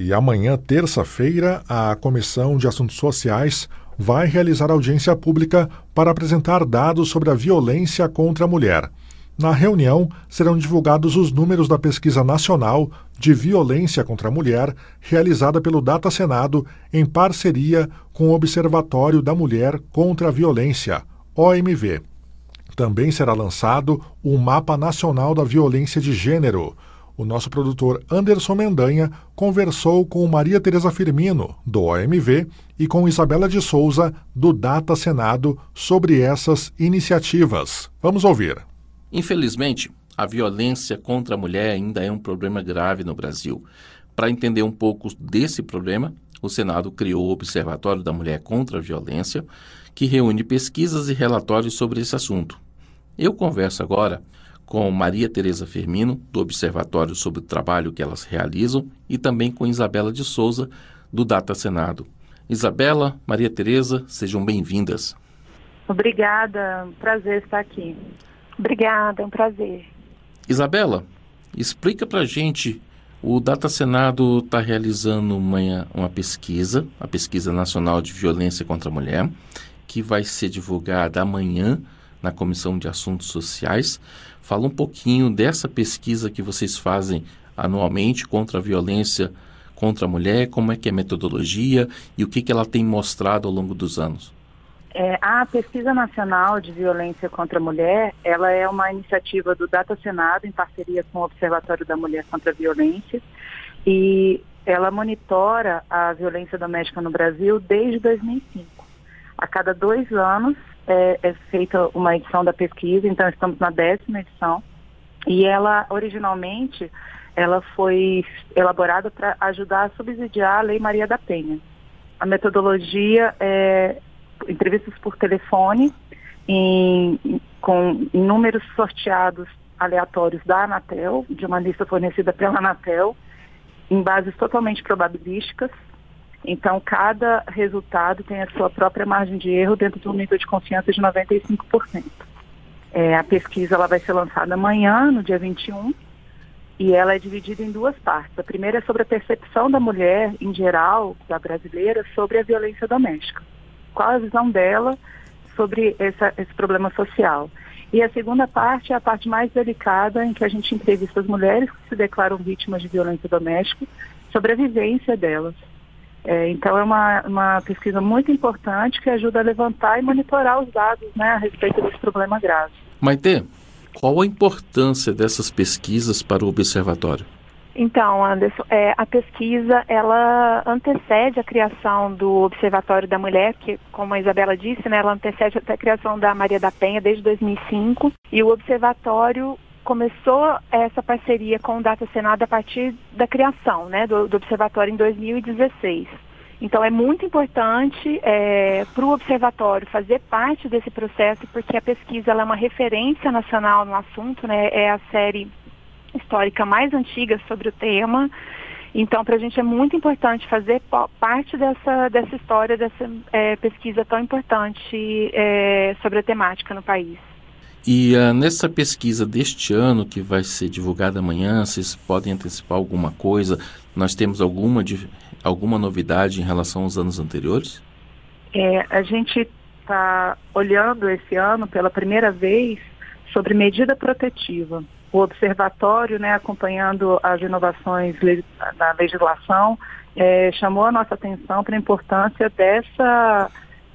E amanhã, terça-feira, a Comissão de Assuntos Sociais vai realizar audiência pública para apresentar dados sobre a violência contra a mulher. Na reunião, serão divulgados os números da pesquisa nacional de violência contra a mulher, realizada pelo Data Senado em parceria com o Observatório da Mulher contra a Violência, OMV. Também será lançado o Mapa Nacional da Violência de Gênero. O nosso produtor Anderson Mendanha conversou com Maria Tereza Firmino, do OMV, e com Isabela de Souza, do Data Senado, sobre essas iniciativas. Vamos ouvir. Infelizmente, a violência contra a mulher ainda é um problema grave no Brasil. Para entender um pouco desse problema, o Senado criou o Observatório da Mulher contra a Violência, que reúne pesquisas e relatórios sobre esse assunto. Eu converso agora com Maria Tereza Firmino, do Observatório sobre o trabalho que elas realizam, e também com Isabela de Souza, do Data Senado. Isabela, Maria Tereza, sejam bem-vindas. Obrigada, prazer estar aqui. Obrigada, é um prazer. Isabela, explica para gente. O Data Senado está realizando uma, uma pesquisa, a Pesquisa Nacional de Violência contra a Mulher, que vai ser divulgada amanhã na Comissão de Assuntos Sociais. Fala um pouquinho dessa pesquisa que vocês fazem anualmente contra a violência contra a mulher, como é que é a metodologia e o que, que ela tem mostrado ao longo dos anos. É, a Pesquisa Nacional de Violência contra a Mulher, ela é uma iniciativa do Data Senado em parceria com o Observatório da Mulher contra a Violência e ela monitora a violência doméstica no Brasil desde 2005. A cada dois anos é, é feita uma edição da pesquisa, então estamos na décima edição e ela originalmente ela foi elaborada para ajudar a subsidiar a Lei Maria da Penha. A metodologia é entrevistas por telefone em, com números sorteados aleatórios da Anatel, de uma lista fornecida pela Anatel, em bases totalmente probabilísticas. Então, cada resultado tem a sua própria margem de erro dentro de um nível de confiança de 95%. É, a pesquisa ela vai ser lançada amanhã, no dia 21, e ela é dividida em duas partes. A primeira é sobre a percepção da mulher, em geral, da brasileira, sobre a violência doméstica qual a visão dela sobre essa, esse problema social. E a segunda parte é a parte mais delicada, em que a gente entrevista as mulheres que se declaram vítimas de violência doméstica, sobre a vivência delas. É, então é uma, uma pesquisa muito importante que ajuda a levantar e monitorar os dados né, a respeito desse problema grave. Maite, qual a importância dessas pesquisas para o observatório? Então, Anderson, é, a pesquisa ela antecede a criação do Observatório da Mulher, que, como a Isabela disse, né, ela antecede a criação da Maria da Penha desde 2005, e o Observatório começou essa parceria com o Data Senado a partir da criação né, do, do Observatório em 2016. Então é muito importante é, para o observatório fazer parte desse processo, porque a pesquisa é uma referência nacional no assunto, né? É a série histórica mais antiga sobre o tema. Então, para a gente é muito importante fazer parte dessa, dessa história, dessa é, pesquisa tão importante é, sobre a temática no país. E uh, nessa pesquisa deste ano, que vai ser divulgada amanhã, vocês podem antecipar alguma coisa? Nós temos alguma, alguma novidade em relação aos anos anteriores? É, a gente está olhando esse ano pela primeira vez sobre medida protetiva o observatório, né, acompanhando as inovações da legislação, é, chamou a nossa atenção para a importância dessa,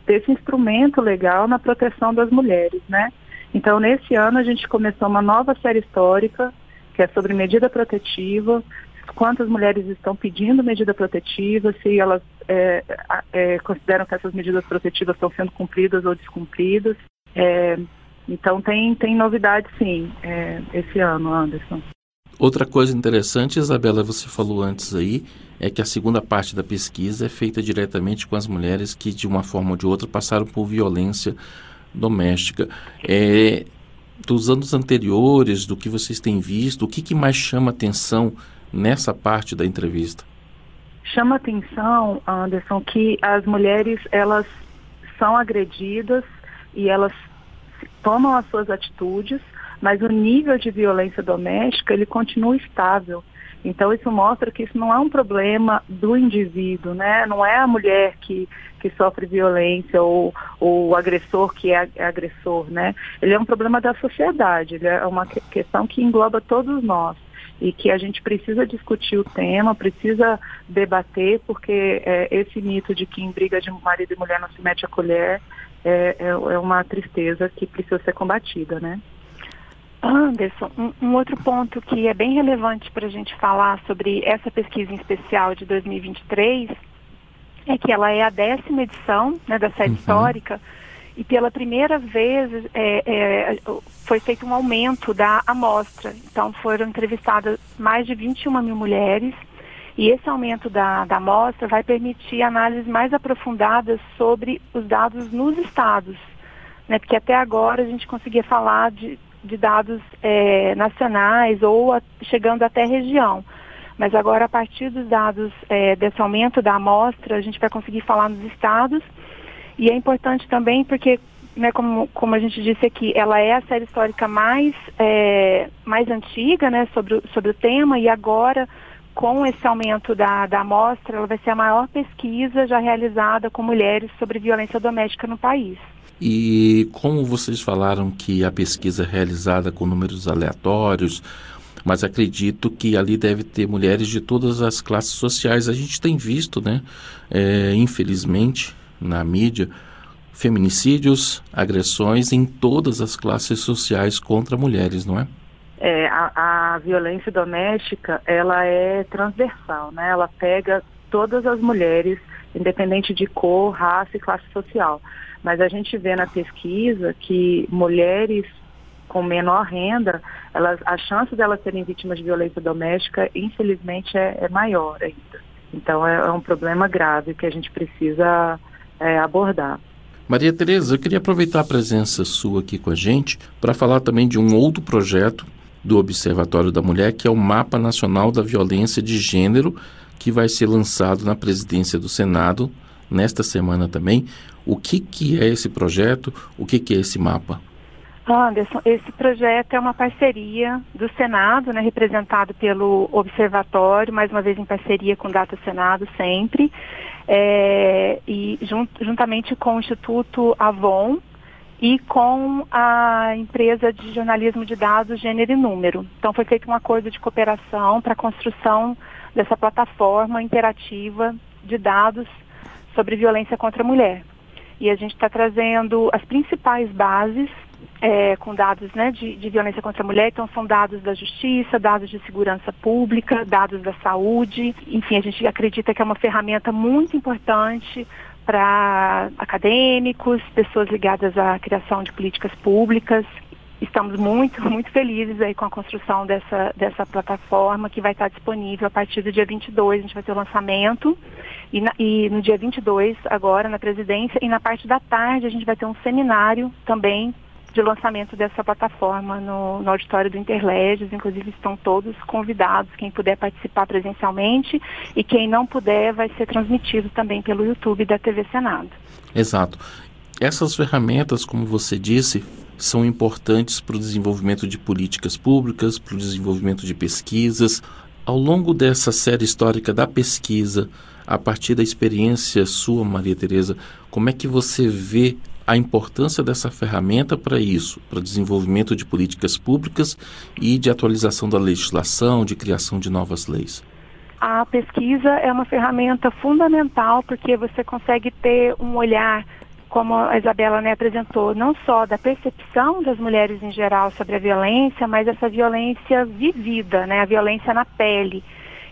desse instrumento legal na proteção das mulheres, né? Então, nesse ano, a gente começou uma nova série histórica, que é sobre medida protetiva, quantas mulheres estão pedindo medida protetiva, se elas é, é, consideram que essas medidas protetivas estão sendo cumpridas ou descumpridas. É, então tem, tem novidade sim é, esse ano, Anderson. Outra coisa interessante, Isabela, você falou antes aí, é que a segunda parte da pesquisa é feita diretamente com as mulheres que, de uma forma ou de outra, passaram por violência doméstica. É, dos anos anteriores, do que vocês têm visto, o que, que mais chama atenção nessa parte da entrevista? Chama atenção, Anderson, que as mulheres elas são agredidas e elas tomam as suas atitudes, mas o nível de violência doméstica ele continua estável. Então isso mostra que isso não é um problema do indivíduo, né? Não é a mulher que, que sofre violência ou, ou o agressor que é, agressor, né? Ele é um problema da sociedade, ele é uma questão que engloba todos nós e que a gente precisa discutir o tema, precisa debater, porque é, esse mito de que em briga de marido e mulher não se mete a colher é, é, é uma tristeza que precisa ser combatida, né? Anderson, um, um, outro ponto que é bem relevante para a gente falar sobre essa pesquisa em especial de 2023 é que ela é a décima edição né, da série uhum. histórica e pela primeira vez é, é, foi feito um aumento da amostra. Então foram entrevistadas mais de 21 mil mulheres e esse aumento da, da amostra vai permitir análises mais aprofundadas sobre os dados nos estados. Né, porque até agora a gente conseguia falar de de dados é, nacionais ou a, chegando até região. Mas agora, a partir dos dados é, desse aumento da amostra, a gente vai conseguir falar nos estados. E é importante também porque, né, como, como a gente disse aqui, ela é a série histórica mais, é, mais antiga né, sobre, sobre o tema e agora, com esse aumento da, da amostra, ela vai ser a maior pesquisa já realizada com mulheres sobre violência doméstica no país. E como vocês falaram que a pesquisa é realizada com números aleatórios, mas acredito que ali deve ter mulheres de todas as classes sociais. A gente tem visto, né, é, infelizmente, na mídia, feminicídios, agressões em todas as classes sociais contra mulheres, não é? É, a, a violência doméstica, ela é transversal, né? Ela pega todas as mulheres, independente de cor, raça e classe social. Mas a gente vê na pesquisa que mulheres com menor renda, elas, a chance delas serem vítimas de violência doméstica, infelizmente, é, é maior ainda. Então é, é, um problema grave que a gente precisa é, abordar. Maria Tereza, eu queria aproveitar a presença sua aqui com a gente para falar também de um outro projeto do Observatório da Mulher, que é o Mapa Nacional da Violência de Gênero, que vai ser lançado na presidência do Senado nesta semana também. O que, que é esse projeto? O que, que é esse mapa? Anderson, esse projeto é uma parceria do Senado, né, representado pelo Observatório, mais uma vez em parceria com o Data Senado sempre, é, e junt, juntamente com o Instituto Avon e com a empresa de jornalismo de dados Gênero e Número. Então foi feito um acordo de cooperação para a construção dessa plataforma interativa de dados sobre violência contra a mulher. E a gente está trazendo as principais bases é, com dados né, de, de, violência contra a mulher, então são dados da justiça, dados de segurança pública, dados da saúde, enfim, a gente acredita que é uma ferramenta muito importante para acadêmicos, pessoas ligadas à criação de políticas públicas. Estamos muito, muito felizes aí com a construção dessa, dessa plataforma que vai estar disponível a partir do dia 22, a gente vai ter o lançamento e, na, e, no dia 22, agora, na presidência, e na parte da tarde, a gente vai ter um seminário também de lançamento dessa plataforma no, no auditório do Interleges. Inclusive, estão todos convidados, quem puder participar presencialmente e quem não puder vai ser transmitido também pelo YouTube da TV Senado. Exato. Essas ferramentas, como você disse, são importantes para o desenvolvimento de políticas públicas, para o desenvolvimento de pesquisas. Ao longo dessa série histórica da pesquisa, a partir da experiência sua, Maria Tereza, como é que você vê a importância dessa ferramenta para isso, para desenvolvimento de políticas públicas e de atualização da legislação, de criação de novas leis? A pesquisa é uma ferramenta fundamental porque você consegue ter um olhar, como a Isabela né, apresentou, não só da percepção das mulheres em geral sobre a violência, mas essa violência vivida, né, a violência na pele.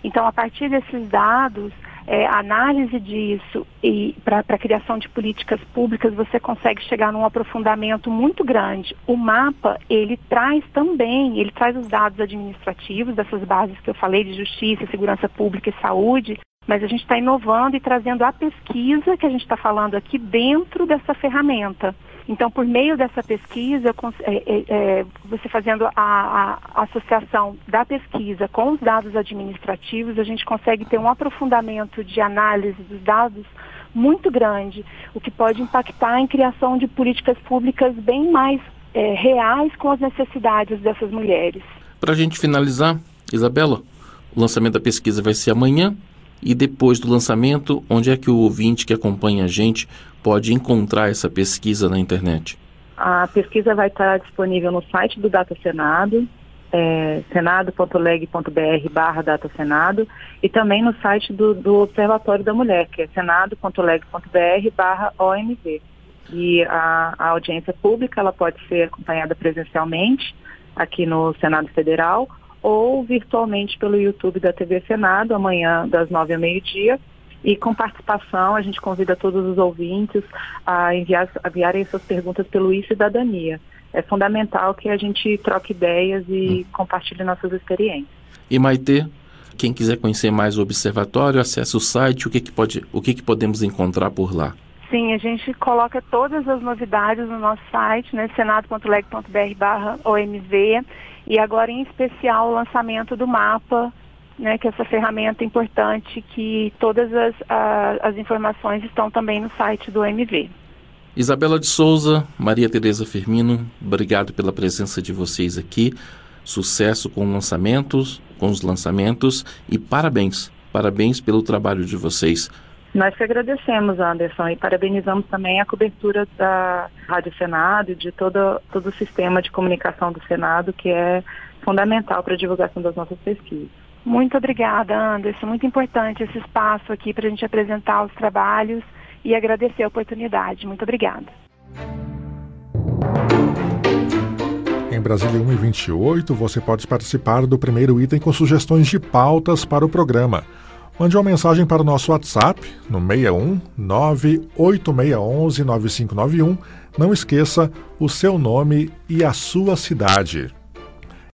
Então, a partir desses dados, é, análise disso e para a criação de políticas públicas, você consegue chegar num aprofundamento muito grande. O mapa, ele traz também, ele traz os dados administrativos dessas bases que eu falei de justiça, segurança pública e saúde, mas a gente está inovando e trazendo a pesquisa que a gente está falando aqui dentro dessa ferramenta. Então, por meio dessa pesquisa, é, é, é, você fazendo a, a, associação da pesquisa com os dados administrativos, a gente consegue ter um aprofundamento de análise dos dados muito grande, o que pode impactar em criação de políticas públicas bem mais reais com as necessidades dessas mulheres. Para a gente finalizar, Isabela, O lançamento da pesquisa vai ser amanhã e depois do lançamento, onde é que o ouvinte que acompanha a gente pode encontrar essa pesquisa na internet? A pesquisa vai estar disponível no site do Data Senado, é, senado.leg.br barra Data Senado, e também no site do, do Observatório da Mulher, que é senado.leg.br barra OMV. E a, a audiência pública ela pode ser acompanhada presencialmente aqui no Senado Federal ou virtualmente pelo YouTube da TV Senado, amanhã das nove ao meio-dia. E com participação, a gente convida todos os ouvintes a, enviar, a enviarem suas perguntas pelo e-cidadania. É fundamental que a gente troque ideias e hum. compartilhe nossas experiências. E Maite, quem quiser conhecer mais o observatório, acesse o site, o que, que, pode, o que, que podemos encontrar por lá? Sim, a gente coloca todas as novidades no nosso site, né, senado.leg.br OMV, e agora em especial o lançamento do mapa, né, que é essa ferramenta importante que todas as, a, as informações estão também no site do OMV. Isabela de Souza, Maria Tereza Firmino, obrigado pela presença de vocês aqui. Sucesso com lançamentos, com os lançamentos e parabéns, parabéns pelo trabalho de vocês. Nós que agradecemos, Anderson, e parabenizamos também a cobertura da Rádio Senado e de todo, todo o sistema de comunicação do Senado, que é fundamental para a divulgação das nossas pesquisas. Muito obrigada, Anderson. Muito importante esse espaço aqui para a gente apresentar os trabalhos e agradecer a oportunidade. Muito obrigada. Em Brasília 1 e 28, você pode participar do primeiro item com sugestões de pautas para o programa. Mande uma mensagem para o nosso WhatsApp no 61 98611 9591. Não esqueça o seu nome e a sua cidade.